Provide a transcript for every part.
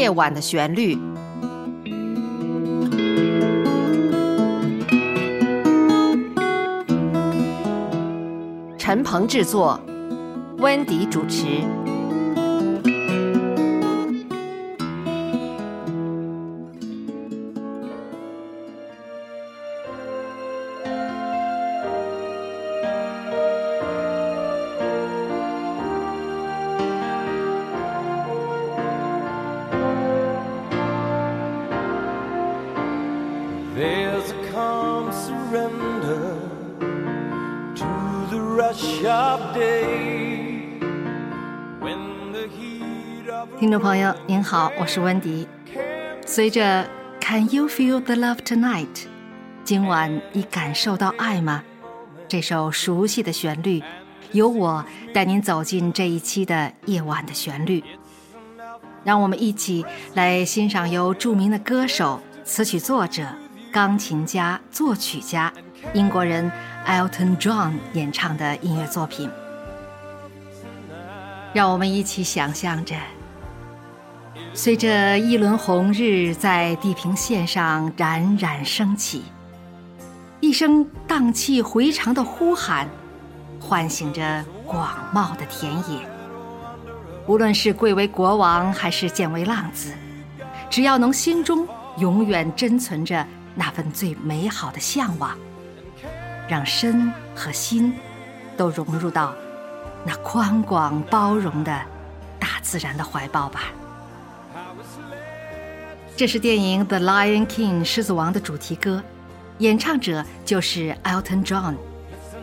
夜晚的旋律》。陈鹏制作，温迪主持。您好，我是温迪。随着 Can you feel the love tonight？今晚你感受到爱吗？这首熟悉的旋律，由我带您走进这一期的夜晚的旋律。让我们一起来欣赏由著名的歌手、词曲作者、钢琴家、作曲家英国人 Elton John 演唱的音乐作品。让我们一起想象着，随着一轮红日在地平线上冉冉升起，一声荡气回肠的呼喊，唤醒着广袤的田野。无论是贵为国王还是贱为浪子，只要能心中永远珍存着那份最美好的向往，让身和心都融入到那宽广包容的大自然的怀抱吧。这是电影《The Lion King》狮子王的主题歌，演唱者就是 Elton John。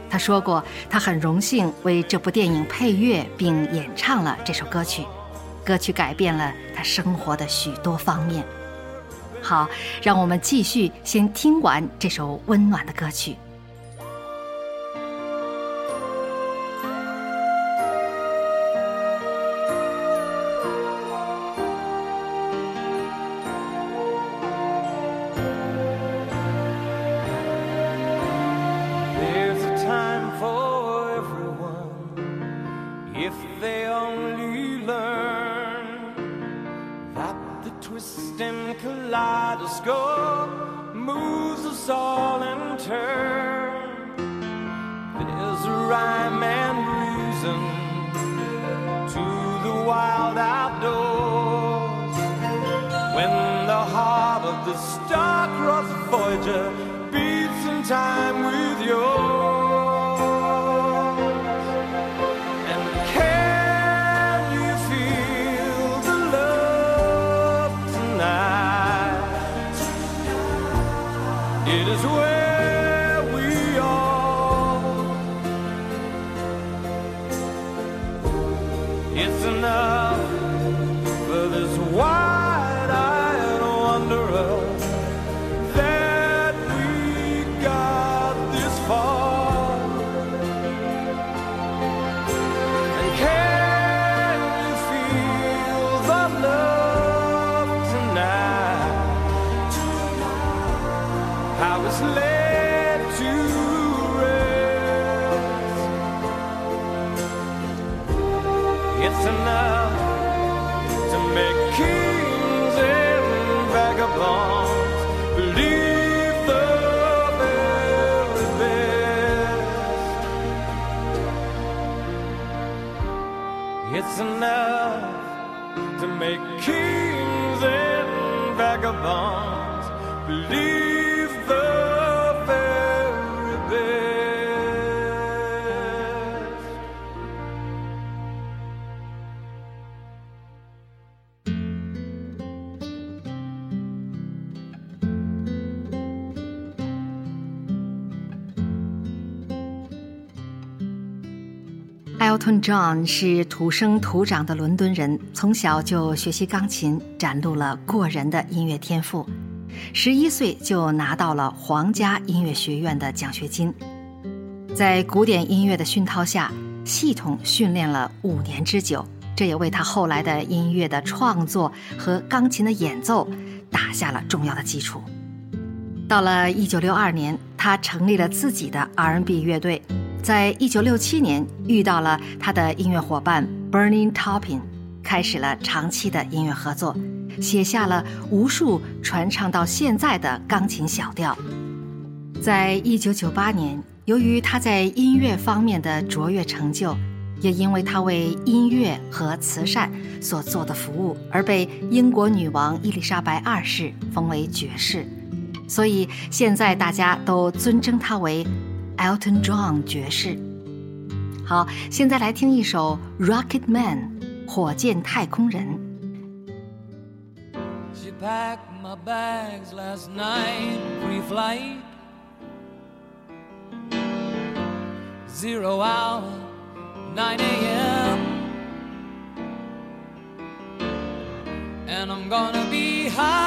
他说过，他很荣幸为这部电影配乐并演唱了这首歌曲，歌曲改变了他生活的许多方面。好，让我们继续先听完这首温暖的歌曲。The star-crossed Voyager John 是土生土长的伦敦人，从小就学习钢琴，展露了过人的音乐天赋。十一岁就拿到了皇家音乐学院的奖学金，在古典音乐的熏陶下，系统训练了五年之久，这也为他后来的音乐的创作和钢琴的演奏打下了重要的基础。到了一九六二年，他成立了自己的 R&B 乐队。在一九六七年，遇到了他的音乐伙伴 Bernie Taupin，开始了长期的音乐合作，写下了无数传唱到现在的钢琴小调。在一九九八年，由于他在音乐方面的卓越成就，也因为他为音乐和慈善所做的服务，而被英国女王伊丽莎白二世封为爵士。所以现在大家都尊称他为 Elton John 爵士。好，现在来听一首《Rocket Man》火箭太空人。She packed my bags last night, pre-flight. Zero hour, 9 a.m. And I'm gonna be high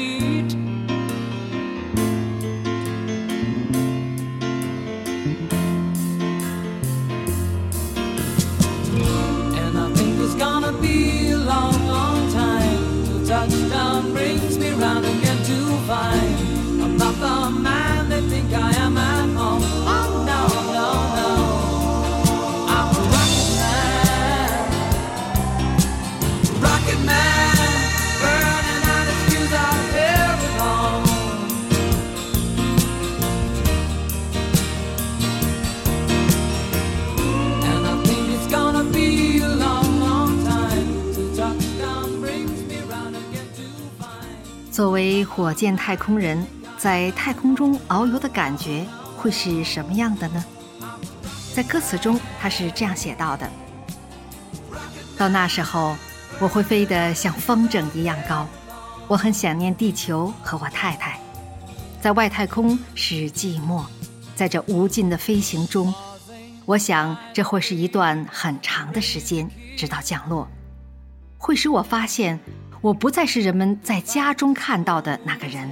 around and 作为火箭太空人，在太空中遨游的感觉会是什么样的呢？在歌词中，他是这样写到的：“到那时候，我会飞得像风筝一样高。我很想念地球和我太太。在外太空是寂寞，在这无尽的飞行中，我想这会是一段很长的时间，直到降落。会使我发现，我不再是人们在家中看到的那个人，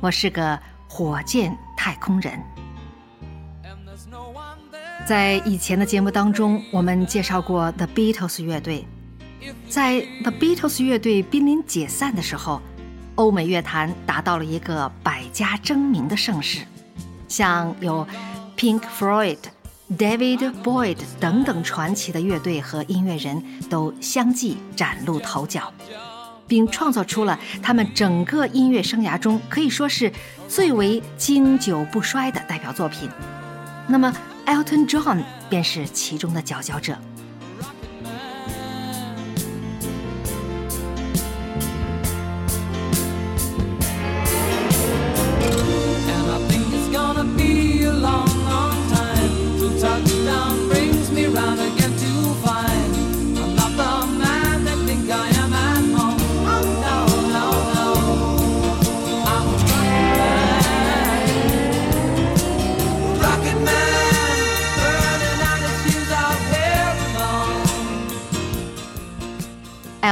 我是个火箭太空人。在以前的节目当中，我们介绍过 The Beatles 乐队。在 The Beatles 乐队濒临解散的时候，欧美乐坛达到了一个百家争鸣的盛世，像有 Pink Floyd、David Boyd 等等传奇的乐队和音乐人都相继崭露头角，并创作出了他们整个音乐生涯中可以说是最为经久不衰的代表作品。那么，Elton John 便是其中的佼佼者。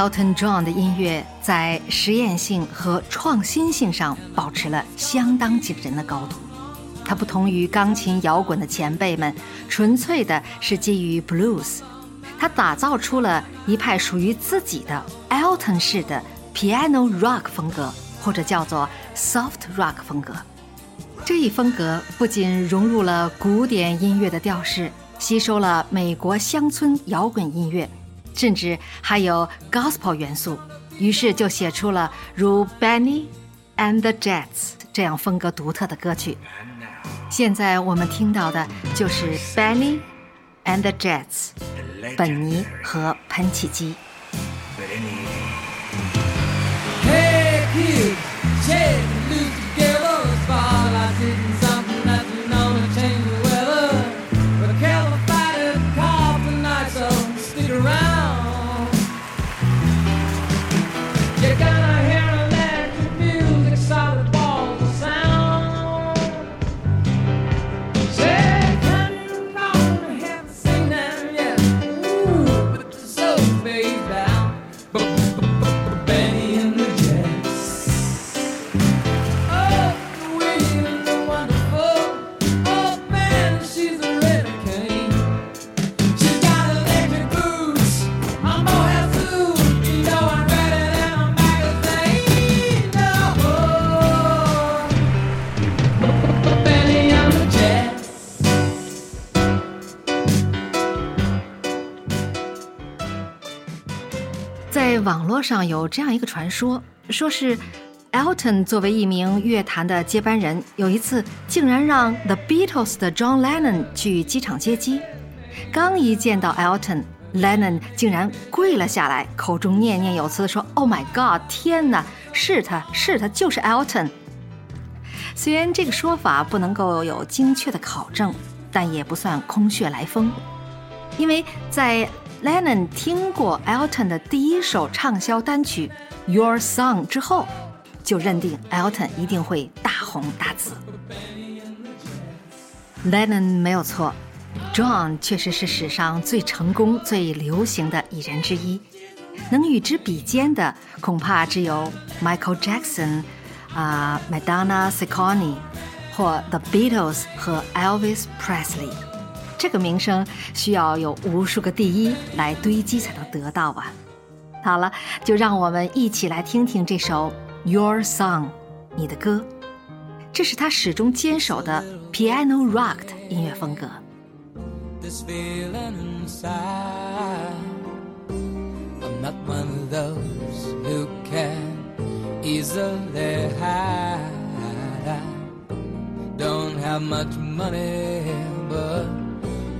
Elton John 的音乐在实验性和创新性上保持了相当惊人的高度。它不同于钢琴摇滚的前辈们，纯粹的是基于 blues。他打造出了一派属于自己的 Elton 式的 piano rock 风格，或者叫做 soft rock 风格。这一风格不仅融入了古典音乐的调式，吸收了美国乡村摇滚音乐，甚至还有 gospel 元素，于是就写出了如《Benny and the Jets》这样风格独特的歌曲。现在我们听到的就是《Benny and the Jets》，本尼和喷气机。网络上有这样一个传说，说是 Elton 作为一名乐坛的接班人，有一次竟然让 The Beatles 的 John Lennon 去机场接机。刚一见到 Elton，Lennon 竟然跪了下来，口中念念有词地说：“Oh my God，天哪，是他是他，就是 Elton。”虽然这个说法不能够有精确的考证，但也不算空穴来风，因为在 Lennon 听过 Elton 的第一首畅销单曲《Your Song》之后，就认定 Elton 一定会大红大紫。Lennon 没有错，John 确实是史上最成功、最流行的艺人之一，能与之比肩的恐怕只有 Michael Jackson。啊，Madonna Siccone 或 The Beatles 和 Elvis Presley，这个名声需要有无数个第一来堆积才能得到啊。好了，就让我们一起来听听这首 Your Song，你的歌。这是他始终坚守的 Piano Rock 的音乐风格。this feeling inside. I'm not one of those who can easily hide. I don't have much money, but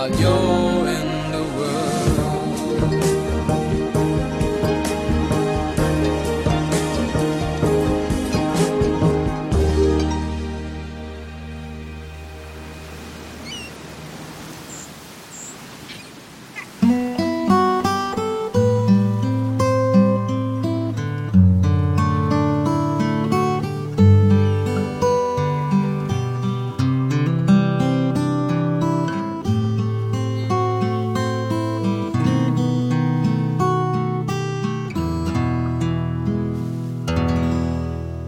Maggiore.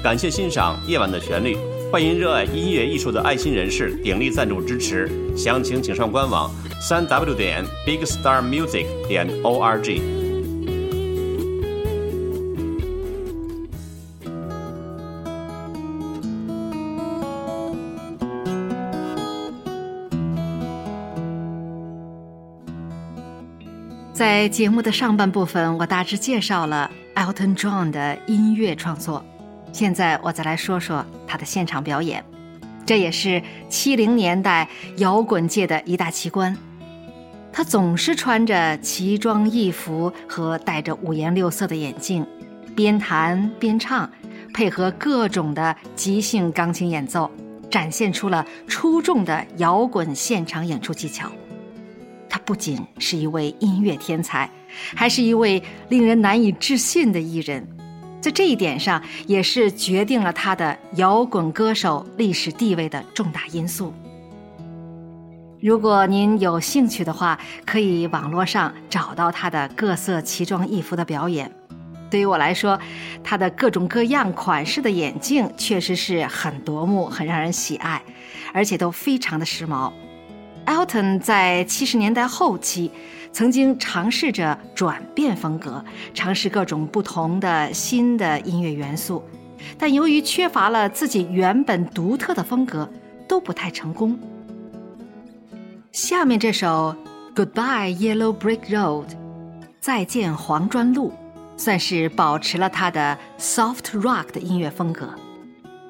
感谢欣赏《夜晚的旋律》，欢迎热爱音乐艺术的爱心人士鼎力赞助支持。详情请上官网：三 w 点 bigstarmusic 点 org。在节目的上半部分，我大致介绍了 Elton John 的音乐创作。现在我再来说说他的现场表演，这也是七零年代摇滚界的一大奇观。他总是穿着奇装异服和戴着五颜六色的眼镜，边弹边唱，配合各种的即兴钢琴演奏，展现出了出众的摇滚现场演出技巧。他不仅是一位音乐天才，还是一位令人难以置信的艺人，在这一点上也是决定了他的摇滚歌手历史地位的重大因素。如果您有兴趣的话，可以网络上找到他的各色奇装异服的表演。对于我来说，他的各种各样款式的眼镜确实是很夺目、很让人喜爱，而且都非常的时髦。Elton 在七十年代后期，曾经尝试着转变风格，尝试各种不同的新的音乐元素，但由于缺乏了自己原本独特的风格，都不太成功。下面这首《Goodbye Yellow Brick Road》，再见黄砖路，算是保持了他的 soft rock 的音乐风格。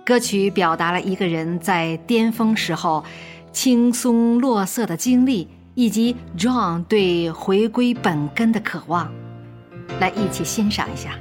歌曲表达了一个人在巅峰时候。轻松落色的经历，以及 John 对回归本根的渴望，来一起欣赏一下。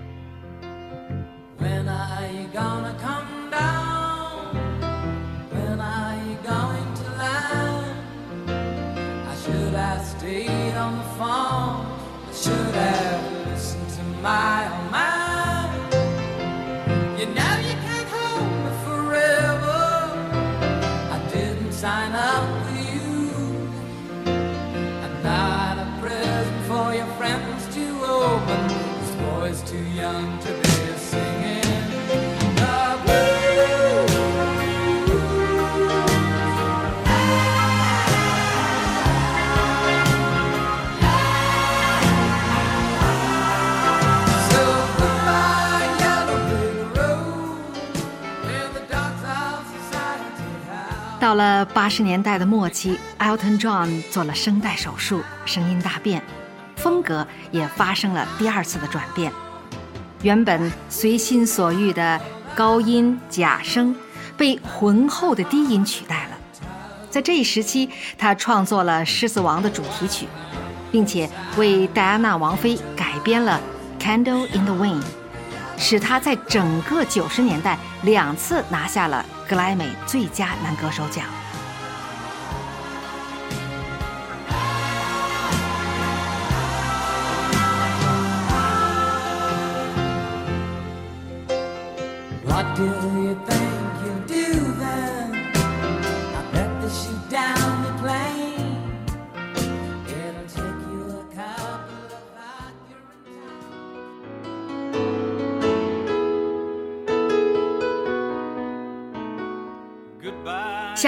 到了八十年代的末期，Elton John 做了声带手术，声音大变，风格也发生了第二次的转变。原本随心所欲的高音假声，被浑厚的低音取代了。在这一时期，他创作了《狮子王》的主题曲，并且为戴安娜王妃改编了《Candle in the Wind》，使他在整个九十年代两次拿下了。格莱美最佳男歌手奖。下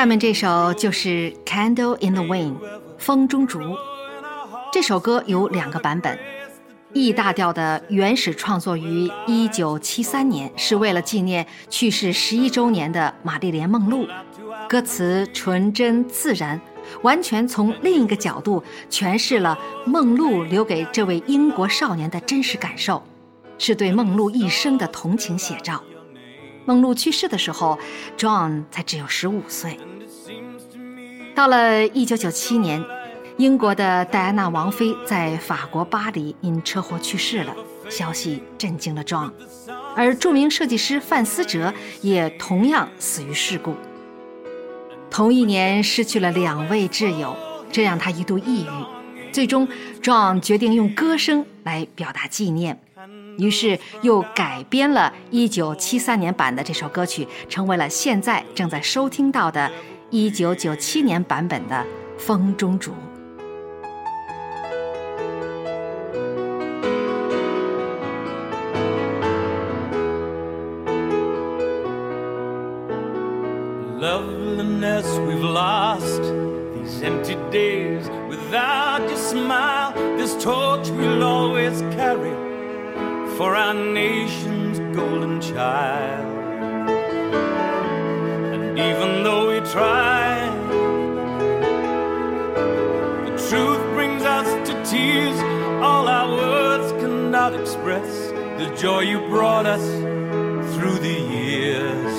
面这首就是《Candle in the Wind》，风中烛。这首歌有两个版本。，E 大调的原始创作于1973年，是为了纪念去世十一周年的玛丽莲·梦露。歌词纯真自然，完全从另一个角度诠释了梦露留给这位英国少年的真实感受，是对梦露一生的同情写照。梦露去世的时候，John 才只有十五岁。到了一九九七年，英国的戴安娜王妃在法国巴黎因车祸去世了，消息震惊了 John。而著名设计师范思哲也同样死于事故。同一年失去了两位挚友，这让他一度抑郁。最终，John 决定用歌声来表达纪念，于是又改编了1973年版的这首歌曲，成为了现在正在收听到的1997年版本的《风中烛》。We've lost. These empty days without your smile, this torch we'll always carry for our nation's golden child. And even though we try, the truth brings us to tears. All our words cannot express the joy you brought us through the years.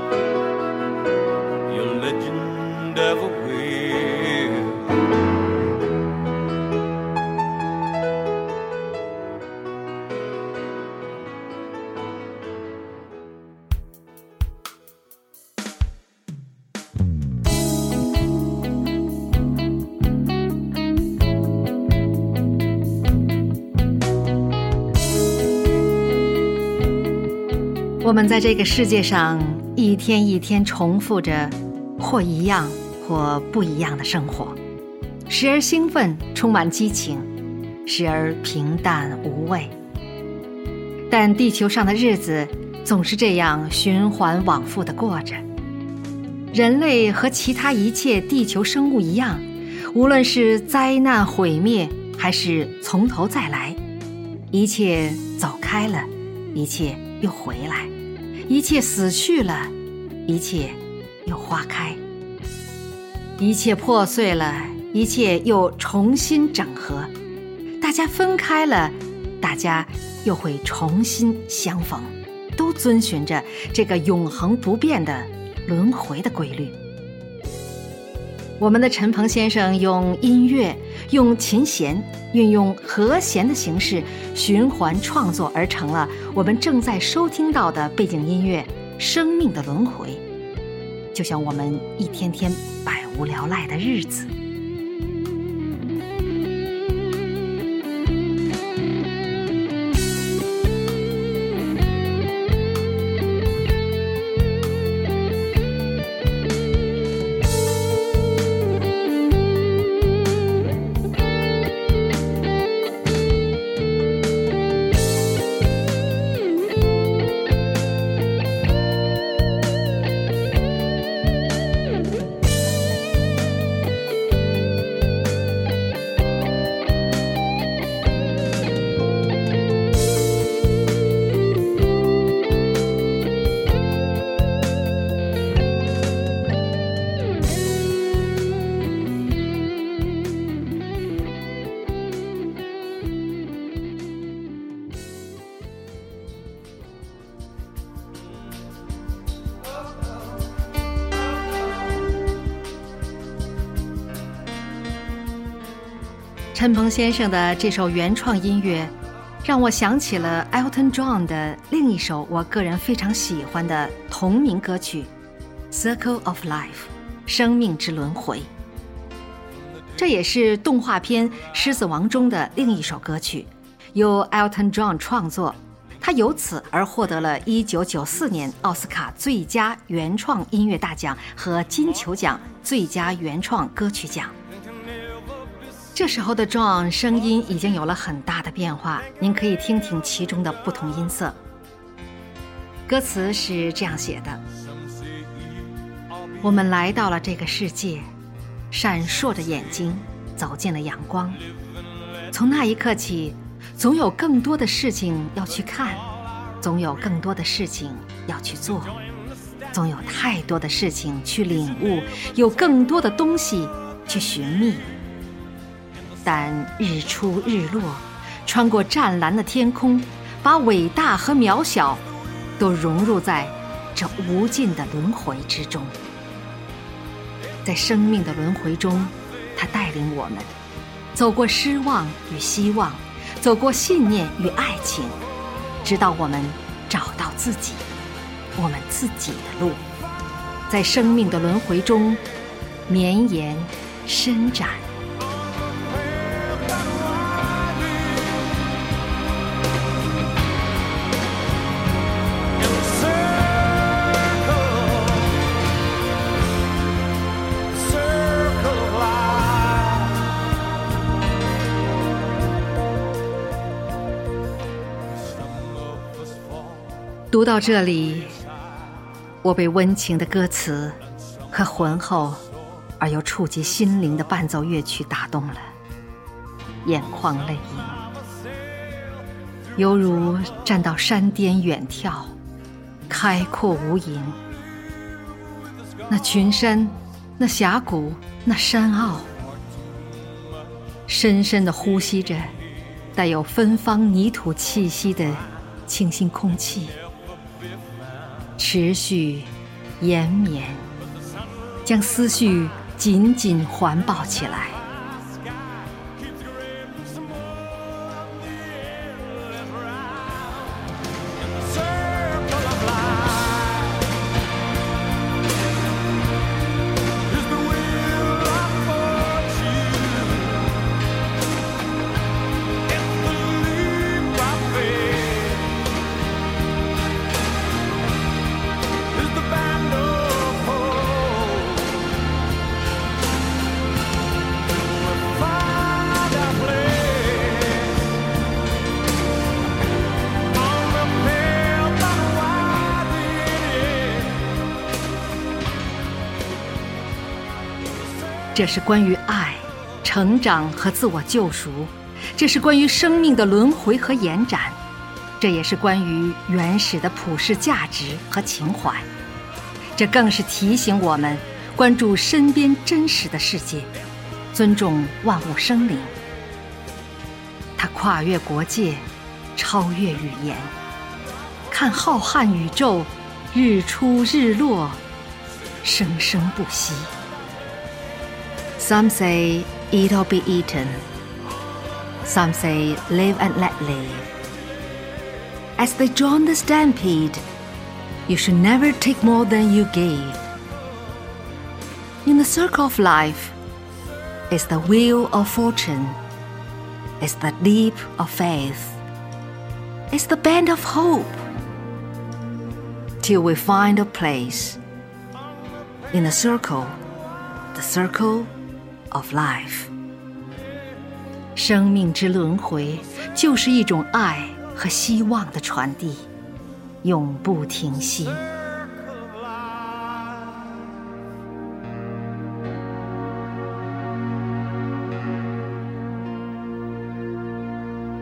never we 我们在这个世界上一天一天重复着或一样。过不一样的生活，时而兴奋，充满激情，时而平淡无味。但地球上的日子总是这样循环往复的过着。人类和其他一切地球生物一样，无论是灾难毁灭，还是从头再来，一切走开了，一切又回来。一切死去了，一切又花开；一切破碎了，一切又重新整合。大家分开了，大家又会重新相逢，都遵循着这个永恒不变的轮回的规律。我们的陈鹏先生用音乐、用琴弦、运用和弦的形式循环创作而成了我们正在收听到的背景音乐《生命的轮回》，就像我们一天天百无聊赖的日子。陈鹏先生的这首原创音乐，让我想起了 Elton John 的另一首我个人非常喜欢的同名歌曲《Circle of Life》（生命之轮回）。这也是动画片《狮子王》中的另一首歌曲，由 Elton John 创作，他由此而获得了一九九四年奥斯卡最佳原创音乐大奖和金球奖最佳原创歌曲奖。这时候的 John 声音已经有了很大的变化，您可以听听其中的不同音色。歌词是这样写的：“我们来到了这个世界，闪烁着眼睛走进了阳光。从那一刻起，总有更多的事情要去看，总有更多的事情要去做，总有太多的事情去领悟，有更多的东西去寻觅。但日出日落，穿过湛蓝的天空，把伟大和渺小都融入在这无尽的轮回之中。在生命的轮回中，他带领我们走过失望与希望，走过信念与爱情，直到我们找到自己，我们自己的路，在生命的轮回中绵延伸展。读到这里，我被温情的歌词和浑厚而又触及心灵的伴奏乐曲打动了，眼眶泪盈，犹如站到山巅远眺，开阔无垠。那群山，那峡谷，那山坳，深深的呼吸着带有芬芳泥土气息的清新空气。持续延绵，将思绪紧紧环抱起来。这是关于爱、成长和自我救赎，这是关于生命的轮回和延展，这也是关于原始的普世价值和情怀。这更是提醒我们关注身边真实的世界，尊重万物生灵。它跨越国界，超越语言，看浩瀚宇宙，日出日落，生生不息。Some say eat or be eaten. Some say live and let live. As they join the stampede, you should never take more than you gave. In the circle of life is the wheel of fortune, is the leap of faith, is the bend of hope. Till we find a place in the circle, the circle of life，生命之轮回就是一种爱和希望的传递，永不停息。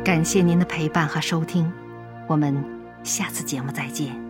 感谢您的陪伴和收听，我们下次节目再见。